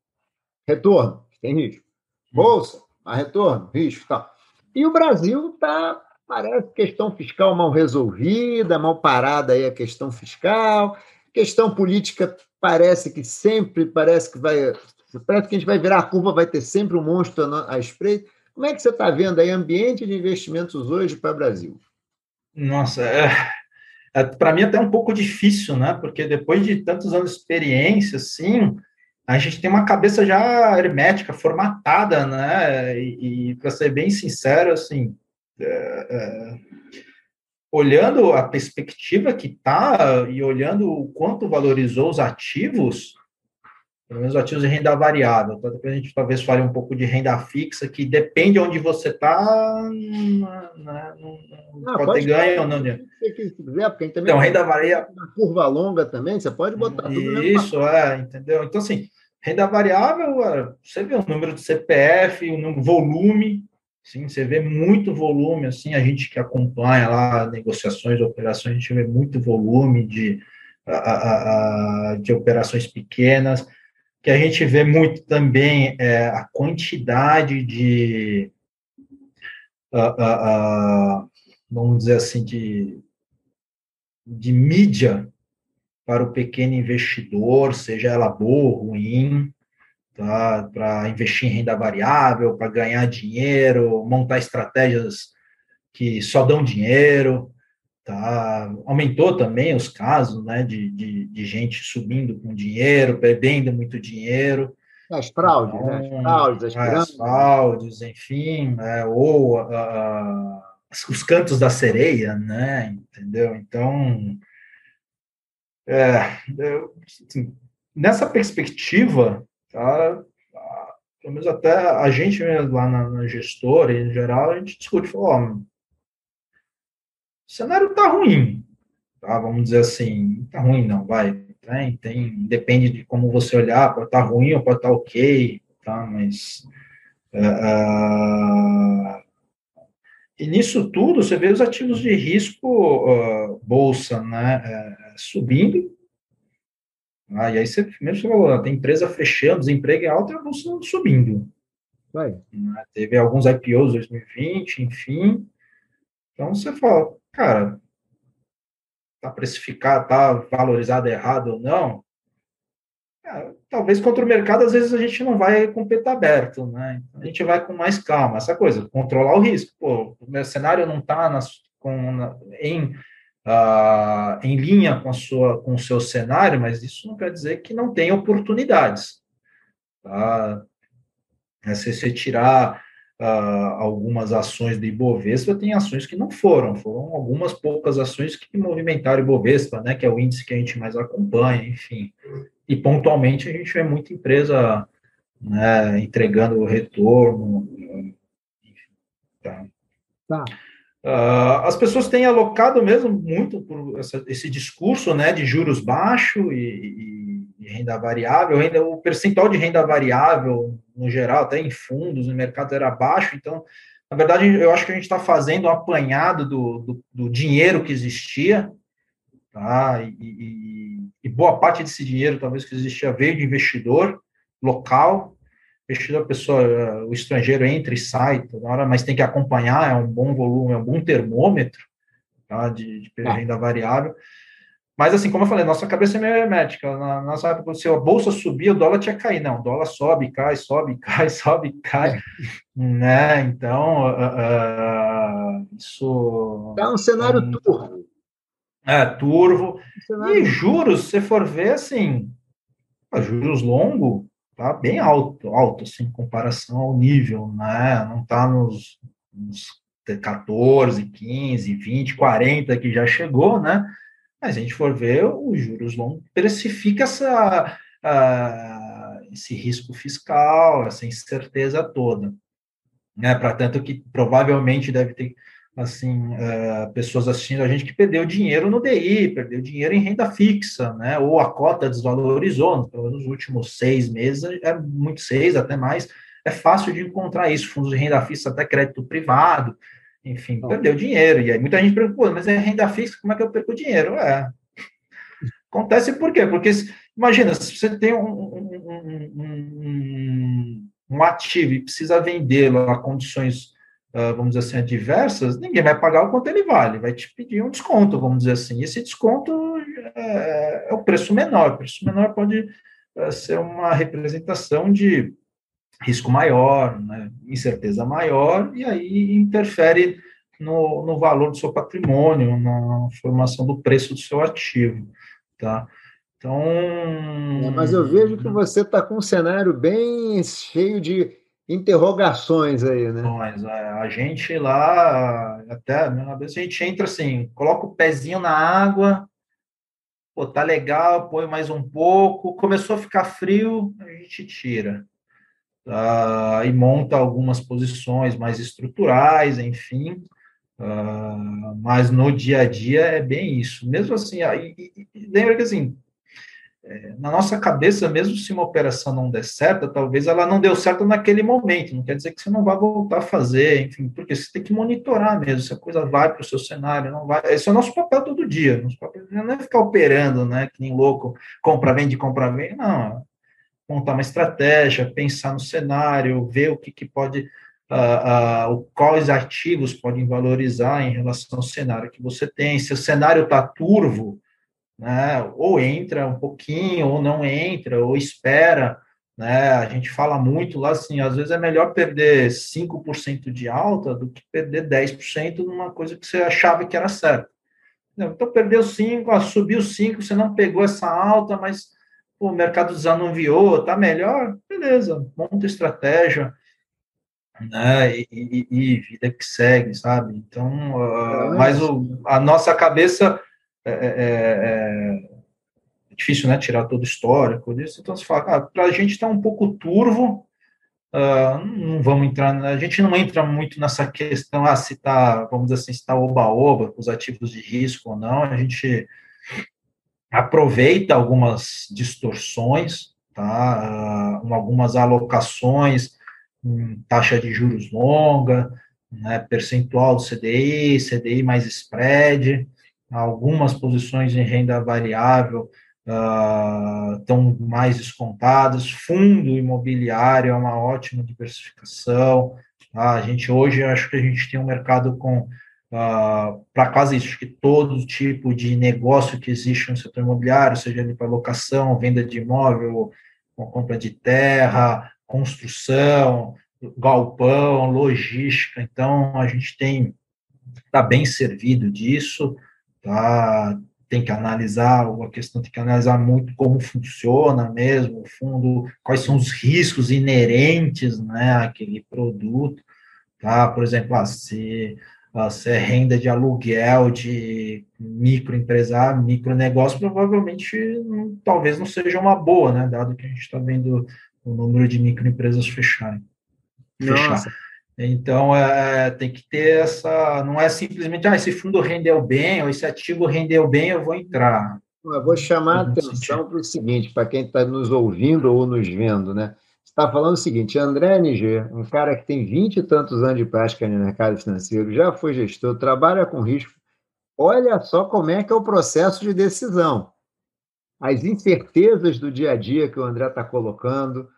retorno, tem risco. Bolsa, a retorno, risco tal. E o Brasil está, parece, questão fiscal mal resolvida, mal parada aí a questão fiscal, questão política parece que sempre, parece que vai, parece que a gente vai virar a curva, vai ter sempre um monstro à espreita. Como é que você está vendo aí ambiente de investimentos hoje para o Brasil? Nossa, é, é, para mim até um pouco difícil, né? Porque depois de tantos anos de experiência, assim, a gente tem uma cabeça já hermética, formatada, né? E, e para ser bem sincero, assim, é, é, olhando a perspectiva que está e olhando o quanto valorizou os ativos, pelo menos ativos de renda variável. Então, depois a gente talvez fale um pouco de renda fixa, que depende de onde você está, né, não, pode, pode ter ganho ou não. Se quiser, porque também então, renda variável. Curva longa também, você pode botar tudo Isso, é, entendeu? Então, assim, renda variável, você vê o número de CPF, o número, volume, sim, você vê muito volume, assim, a gente que acompanha lá negociações, operações, a gente vê muito volume de, a, a, a, de operações pequenas que a gente vê muito também é a quantidade de, uh, uh, uh, vamos dizer assim, de, de mídia para o pequeno investidor, seja ela boa ou ruim, tá? para investir em renda variável, para ganhar dinheiro, montar estratégias que só dão dinheiro. Tá? Aumentou também os casos né, de, de, de gente subindo com dinheiro, perdendo muito dinheiro. As fraudes, então, né? As fraudes, as, é, as fraudes, enfim, é, ou uh, os cantos da sereia, né? Entendeu? Então, é, assim, nessa perspectiva, tá, pelo menos até a gente lá na, na gestora, em geral, a gente discute, fala, o cenário está ruim, tá? Vamos dizer assim, está ruim não, vai. Tem, tem, depende de como você olhar, pode estar tá ruim ou pode estar tá ok, tá? Mas uh, e nisso tudo você vê os ativos de risco uh, bolsa, né, uh, subindo. Ah, e aí você mesmo você falou, tem empresa fechando, desemprego é alto e a bolsa subindo. Vai. Né? Teve alguns IPOs 2020, enfim. Então você fala, cara, tá precificado, tá valorizado errado ou não, é, talvez contra o mercado, às vezes a gente não vai com o peito aberto, né? A gente vai com mais calma, essa coisa, controlar o risco. Pô, o meu cenário não está em, uh, em linha com, a sua, com o seu cenário, mas isso não quer dizer que não tem oportunidades. Tá? É, se você tirar uh, algumas ações do Ibovespa, tem ações que não foram, foram algumas poucas ações que movimentaram o Ibovespa, né, que é o índice que a gente mais acompanha, enfim. E pontualmente a gente vê muita empresa né, entregando o retorno, enfim, tá. tá. Uh, as pessoas têm alocado mesmo muito por essa, esse discurso né, de juros baixos e, e, e, renda variável, ainda o percentual de renda variável, no geral, até em fundos, no mercado era baixo, então, na verdade, eu acho que a gente está fazendo um apanhado do, do, do, dinheiro que existia, tá? E, e, boa parte desse dinheiro, talvez, que existia, veio de investidor local, investidor, a pessoa, o estrangeiro entra e sai toda hora, mas tem que acompanhar, é um bom volume, é um bom termômetro tá, de, de tá. renda variável. Mas, assim, como eu falei, nossa cabeça é meio hermética. Na nossa época, se a bolsa subia, o dólar tinha que cair. Não, o dólar sobe, cai, sobe, cai, sobe, cai. É. Né? Então, uh, uh, isso... É um cenário um, turvo. É, turvo. Um e juros, se for ver, assim, juros longo, tá bem alto, alto, assim, em comparação ao nível, né? Não tá nos, nos 14, 15, 20, 40 que já chegou, né? Mas a gente for ver, os juros longos precifica essa, esse risco fiscal, essa incerteza toda. Né? Para tanto que provavelmente deve ter assim, uh, pessoas assistindo a gente que perdeu dinheiro no DI, perdeu dinheiro em renda fixa, né? Ou a cota desvalorizou, nos últimos seis meses, é muito seis, até mais. É fácil de encontrar isso, fundos de renda fixa, até crédito privado, enfim, perdeu dinheiro. E aí muita gente pergunta, mas é renda fixa, como é que eu perco dinheiro? É. Acontece por quê? Porque, imagina, se você tem um, um, um, um ativo e precisa vendê-lo a condições uh, vamos dizer assim, adversas, ninguém vai pagar o quanto ele vale, vai te pedir um desconto, vamos dizer assim. Esse desconto é, é o preço menor. O preço menor pode uh, ser uma representação de risco maior, né, incerteza maior, e aí interfere no, no valor do seu patrimônio, na formação do preço do seu ativo, tá? Então... É, mas eu vejo que você está com um cenário bem cheio de interrogações aí, né? Mas é, a gente lá, até, às vezes a gente entra assim, coloca o pezinho na água, pô, tá legal, põe mais um pouco, começou a ficar frio, a gente tira. Uh, e monta algumas posições mais estruturais, enfim. Uh, mas no dia a dia é bem isso. Mesmo assim, aí, lembra que assim, é, na nossa cabeça, mesmo se uma operação não der certo, talvez ela não deu certo naquele momento, não quer dizer que você não vai voltar a fazer, enfim, porque você tem que monitorar mesmo, se a coisa vai para o seu cenário, não vai. Esse é o nosso papel todo dia. Nosso papel não é ficar operando, né? Que nem louco, compra, vende, compra, vende. Não. Montar uma estratégia, pensar no cenário, ver o que, que pode uh, uh, quais ativos podem valorizar em relação ao cenário que você tem. Se o cenário está turvo, né, ou entra um pouquinho, ou não entra, ou espera. Né, a gente fala muito lá assim, às vezes é melhor perder 5% de alta do que perder 10% numa coisa que você achava que era certa. Então, perdeu 5, ah, subiu 5, você não pegou essa alta, mas o mercado desanuviou, tá melhor, beleza, monta estratégia, né? E, e, e, vida que segue, sabe? Então, uh, mas o, a nossa cabeça é, é, é, é, difícil, né? Tirar todo o histórico disso. Então, se fala, ah, para a gente está um pouco turvo, uh, não vamos entrar, a gente não entra muito nessa questão, ah, se está, vamos dizer assim, se está oba-oba com os ativos de risco ou não, a gente aproveita algumas distorções, tá? Uh, algumas alocações taxa de juros longa, né, percentual do CDI, CDI mais spread, algumas posições em renda variável uh, estão mais descontadas, fundo imobiliário é uma ótima diversificação, tá? a gente hoje, acho que a gente tem um mercado com, uh, ah, para quase acho que todo tipo de negócio que existe no setor imobiliário, seja para locação, venda de imóvel, compra de terra, construção, galpão, logística. Então, a gente tem está bem servido disso, tá? Tem que analisar a questão, tem que analisar muito como funciona mesmo o fundo, quais são os riscos inerentes, né, àquele produto, tá? Por exemplo, ah, se, se é renda de aluguel de microempresário, micronegócio, provavelmente talvez não seja uma boa, né, dado que a gente está vendo o número de microempresas fecharem. Fechar. Então, é, tem que ter essa. Não é simplesmente, ah, esse fundo rendeu bem, ou esse ativo rendeu bem, eu vou entrar. Eu vou chamar a atenção para o seguinte, para quem está nos ouvindo ou nos vendo, né? Está falando o seguinte: André NG, um cara que tem vinte e tantos anos de prática no mercado financeiro, já foi gestor, trabalha com risco. Olha só como é que é o processo de decisão. As incertezas do dia a dia que o André está colocando,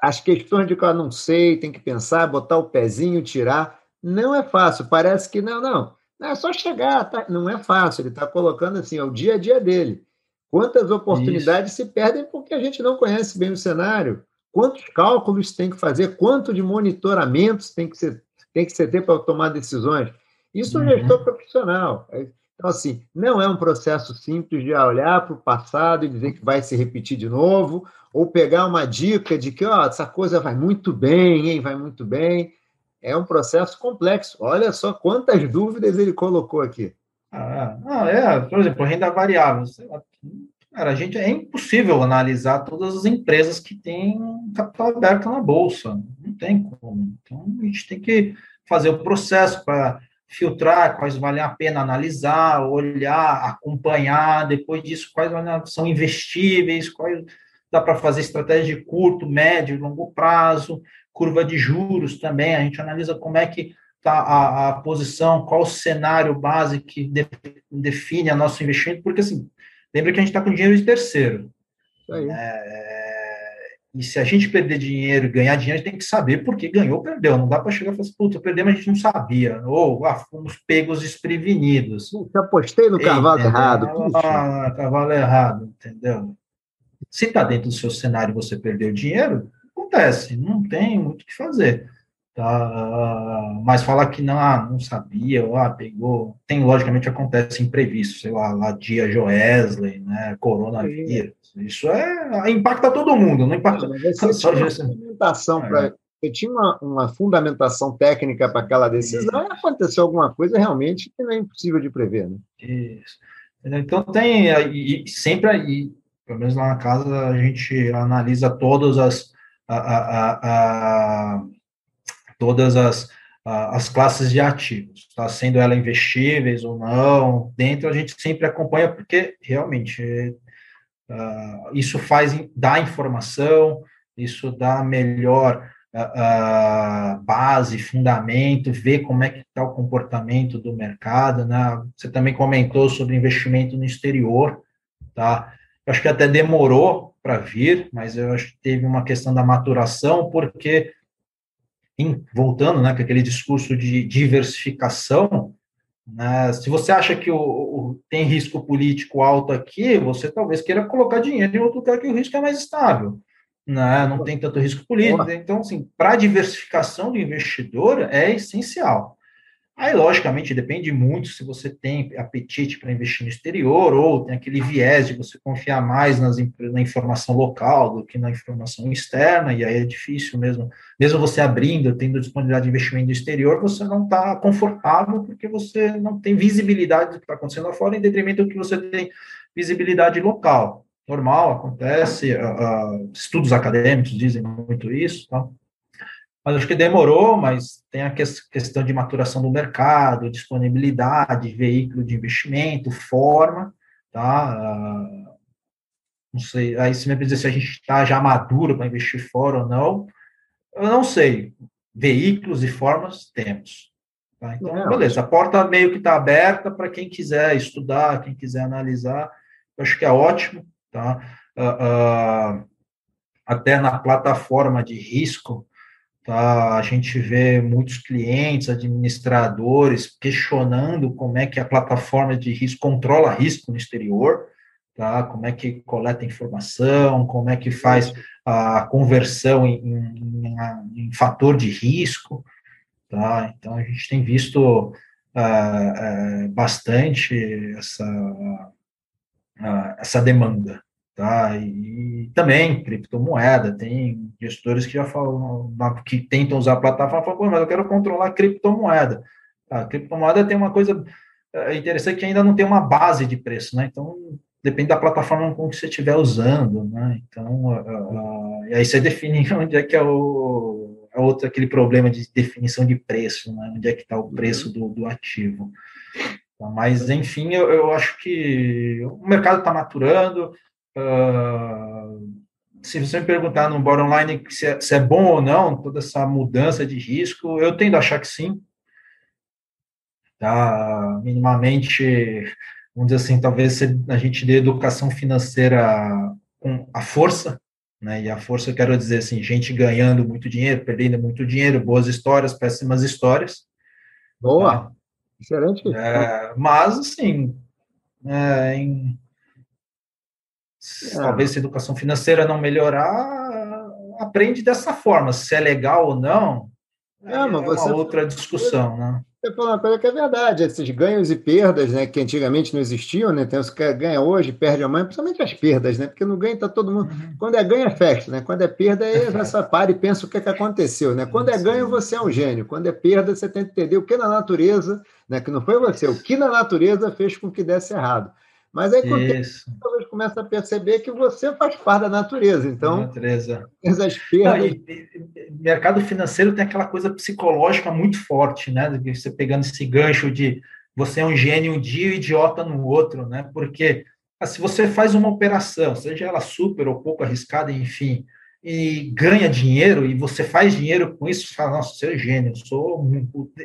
as questões de que eu não sei, tem que pensar, botar o pezinho, tirar, não é fácil. Parece que não, não. não é só chegar, tá? não é fácil. Ele está colocando assim, é o dia a dia dele. Quantas oportunidades Isso. se perdem porque a gente não conhece bem o cenário? Quantos cálculos tem que fazer? Quanto de monitoramentos tem que ser, tem que ser ter para tomar decisões? Isso é um gestor uhum. profissional. Então, assim, não é um processo simples de olhar para o passado e dizer que vai se repetir de novo, ou pegar uma dica de que ó, essa coisa vai muito bem, hein? vai muito bem. É um processo complexo. Olha só quantas dúvidas ele colocou aqui. Ah, não, é, por exemplo, renda variável. Cara, a gente é impossível analisar todas as empresas que têm capital aberto na bolsa. Não tem como. Então a gente tem que fazer o processo para filtrar quais vale a pena analisar, olhar, acompanhar. Depois disso, quais são investíveis, quais dá para fazer estratégia de curto, médio longo prazo, curva de juros também, a gente analisa como é que está a, a, posição, qual o cenário base que de, define a nosso investimento, porque assim, lembra que a gente está com dinheiro de terceiro. É, e se a gente perder dinheiro e ganhar dinheiro, a gente tem que saber por que ganhou ou perdeu. Não dá para chegar e falar assim, puta, perdemos, a gente não sabia. Ou ah, fomos pegos desprevenidos. Puta, apostei no cavalo errado. Ah, cavalo errado, entendeu? Se está dentro do seu cenário e você perdeu dinheiro, acontece, não tem muito o que fazer. Tá? Mas falar que não, ah, não sabia, ou, ah, pegou. Tem, logicamente, acontece imprevisto, sei lá, dia Joesley, né, coronavírus. Sim. Isso é. impacta todo mundo, não impacta. Você só tinha uma fundamentação é. Você tinha uma, uma fundamentação técnica para aquela decisão Isso. e aconteceu alguma coisa realmente que não é impossível de prever, né? Isso. Então tem, e sempre aí, pelo menos lá na casa, a gente analisa todas as, a, a, a, todas as, as classes de ativos, tá? sendo ela investíveis ou não, dentro a gente sempre acompanha, porque realmente uh, isso faz, dá informação, isso dá melhor uh, base, fundamento, ver como é que está o comportamento do mercado, né? Você também comentou sobre investimento no exterior, tá? Eu acho que até demorou para vir, mas eu acho que teve uma questão da maturação, porque em, voltando, né, com aquele discurso de diversificação, né, se você acha que o, o, tem risco político alto aqui, você talvez queira colocar dinheiro em outro lugar que o risco é mais estável né? não tem tanto risco político. Então, assim, para a diversificação do investidor é essencial. Aí, logicamente, depende muito se você tem apetite para investir no exterior ou tem aquele viés de você confiar mais nas, na informação local do que na informação externa, e aí é difícil mesmo. Mesmo você abrindo, tendo disponibilidade de investimento no exterior, você não está confortável porque você não tem visibilidade do que está acontecendo lá fora, em detrimento do que você tem visibilidade local normal, acontece, uh, uh, estudos acadêmicos dizem muito isso, tá? Mas acho que demorou, mas tem a que questão de maturação do mercado, disponibilidade, veículo de investimento, forma, tá? Uh, não sei, aí se me dizer se a gente está já maduro para investir fora ou não, eu não sei. Veículos e formas temos. Tá? Então, é, beleza, a porta meio que está aberta para quem quiser estudar, quem quiser analisar, eu acho que é ótimo. Tá? Uh, uh, até na plataforma de risco, tá? a gente vê muitos clientes, administradores, questionando como é que a plataforma de risco controla risco no exterior, tá? como é que coleta informação, como é que faz a conversão em, em, em fator de risco. Tá? Então, a gente tem visto uh, bastante essa essa demanda. Tá? E, também criptomoeda, tem gestores que já falam, que tentam usar a plataforma, falam, mas eu quero controlar a criptomoeda. A criptomoeda tem uma coisa é, interessante que ainda não tem uma base de preço, né? Então, depende da plataforma com que você estiver usando, né? Então, e aí você define onde é que é o é outro aquele problema de definição de preço, né? Onde é que está o preço do, do ativo. Mas, enfim, eu, eu acho que o mercado está maturando. Uh, se você me perguntar no bottom line se é, se é, bom ou não, toda essa mudança de risco, eu tendo a achar que sim. Tá, minimamente, vamos dizer assim, talvez a gente dê educação financeira com a força, né? E a força, eu quero dizer assim, gente ganhando muito dinheiro, perdendo muito dinheiro, boas histórias, péssimas histórias. Boa. Tá? Excelente. É, mas, assim, é, em, é. talvez se a educação financeira não melhorar, aprende dessa forma. Se é legal ou não, é, é uma você... outra discussão, né? Você falou uma coisa que é verdade, esses ganhos e perdas, né, que antigamente não existiam, né, tem os que ganha hoje, perde amanhã, principalmente as perdas, né, porque no ganho está todo mundo, uhum. quando é ganho é festa, né, quando é perda é você para e pensa o que, é que aconteceu, né, quando é ganho você é um gênio, quando é perda você tem que entender o que na natureza, né, que não foi você, o que na natureza fez com que desse errado. Mas aí, quando talvez começa a perceber que você faz parte da natureza. Então, natureza. Essas perdas... Mercado financeiro tem aquela coisa psicológica muito forte, né? Você pegando esse gancho de você é um gênio um dia e idiota no outro, né? Porque ah, se você faz uma operação, seja ela super ou pouco arriscada, enfim, e ganha dinheiro e você faz dinheiro com isso, você fala, nossa, você é gênio, sou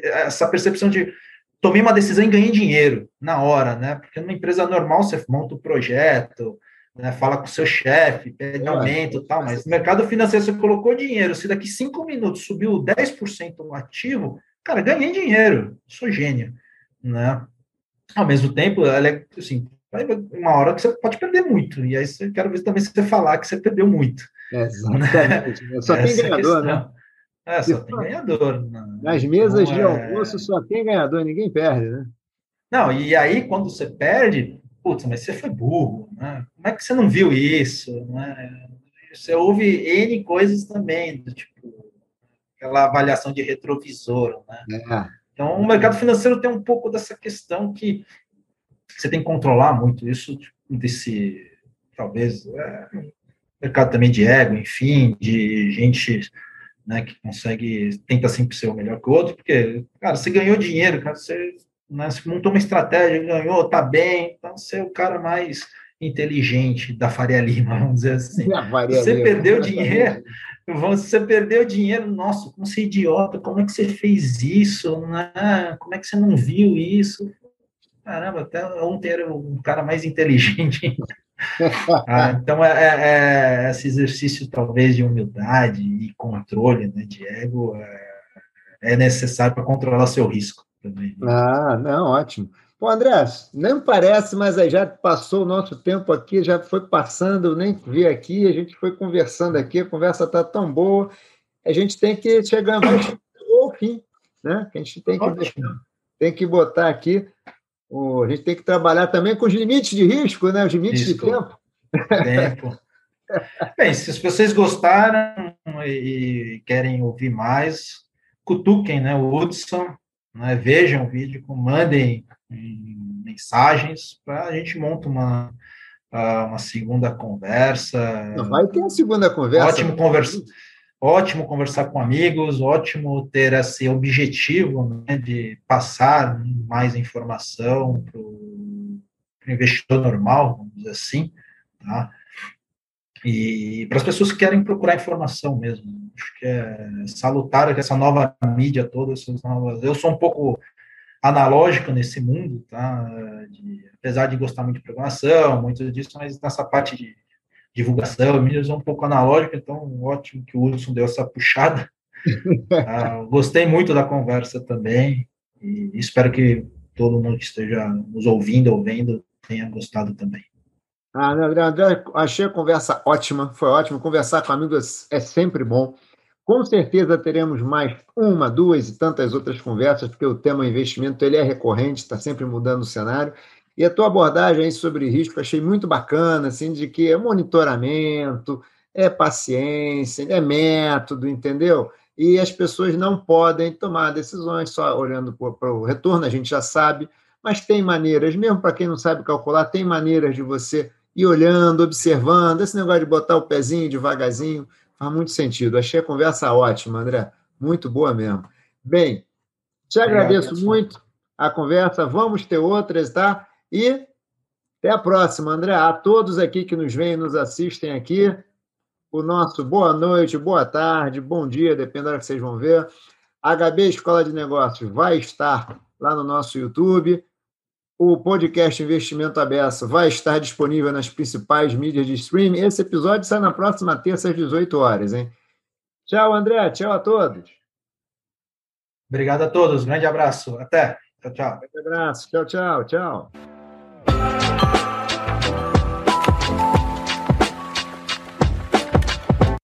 essa percepção de tomei uma decisão e ganhei dinheiro na hora, né? Porque numa empresa normal você monta o um projeto, né? fala com o seu chefe, pede é, aumento e tal, mas no mercado financeiro você colocou dinheiro, se daqui cinco minutos subiu 10% no ativo, cara, ganhei dinheiro, sou gênio, né? Ao mesmo tempo, é, assim, uma hora que você pode perder muito, e aí eu quero ver também se você falar que você perdeu muito. exatamente. Né? Só tem ganhador, né? É, só tem ganhador. Né? Nas mesas de é almoço só tem ganhador, ninguém perde, né? Não, e aí quando você perde, putz, mas você foi burro, né? Como é que você não viu isso? Né? Você ouve N coisas também, tipo, aquela avaliação de retrovisor, né? É. Então, o mercado financeiro tem um pouco dessa questão que você tem que controlar muito isso desse, talvez, é, mercado também de ego, enfim, de gente né, que consegue, tenta sempre ser o melhor que o outro, porque, cara, você ganhou dinheiro, cara, você, né, você montou uma estratégia, ganhou, tá bem, então você é o cara mais inteligente da Faria Lima, vamos dizer assim. Você Lima, perdeu dinheiro, você perdeu dinheiro, nossa, como você é idiota, como é que você fez isso, né? como é que você não viu isso? Caramba, até ontem era um cara mais inteligente ah, então, é, é, é, esse exercício, talvez, de humildade e controle né, de ego é, é necessário para controlar seu risco também. Ah, não, ótimo. Pô, André, nem parece, mas já passou o nosso tempo aqui, já foi passando, nem vi aqui, a gente foi conversando aqui, a conversa está tão boa, a gente tem que chegar mais ao fim, né? A gente tem que, tem que botar aqui o, a gente tem que trabalhar também com os limites de risco, né? os limites risco. de tempo. Tempo. Bem, se vocês gostaram e querem ouvir mais, cutuquem né, o Hudson, né, vejam o vídeo, mandem mensagens para a gente montar uma, uma segunda conversa. Vai ter uma segunda conversa. Ótimo conversa ótimo conversar com amigos, ótimo ter esse objetivo né, de passar mais informação para o investidor normal, vamos dizer assim, tá? E para as pessoas que querem procurar informação mesmo. Acho que é salutar essa nova mídia toda, essas novas... Eu sou um pouco analógico nesse mundo, tá? De, apesar de gostar muito de programação, muito disso, mas nessa parte de divulgação, mídias é um pouco analógica, então ótimo que o Hudson deu essa puxada. ah, gostei muito da conversa também e espero que todo mundo que esteja nos ouvindo ou vendo tenha gostado também. Ah, André, André, achei a conversa ótima, foi ótimo. Conversar com amigos é sempre bom. Com certeza teremos mais uma, duas e tantas outras conversas, porque o tema investimento ele é recorrente, está sempre mudando o cenário. E a tua abordagem aí sobre risco achei muito bacana, assim, de que é monitoramento, é paciência, é método, entendeu? E as pessoas não podem tomar decisões só olhando para o retorno, a gente já sabe, mas tem maneiras, mesmo para quem não sabe calcular, tem maneiras de você ir olhando, observando, esse negócio de botar o pezinho devagarzinho, faz muito sentido. Achei a conversa ótima, André, muito boa mesmo. Bem, te agradeço muito a conversa, vamos ter outras, tá? E até a próxima, André. A todos aqui que nos veem, nos assistem aqui, o nosso boa noite, boa tarde, bom dia, depende da hora que vocês vão ver. A HB Escola de Negócios vai estar lá no nosso YouTube. O podcast Investimento Aberto vai estar disponível nas principais mídias de streaming. Esse episódio sai na próxima terça às 18 horas, hein? Tchau, André. Tchau a todos. Obrigado a todos. Grande abraço. Até. Tchau, tchau. Grande abraço. Tchau, tchau. Tchau.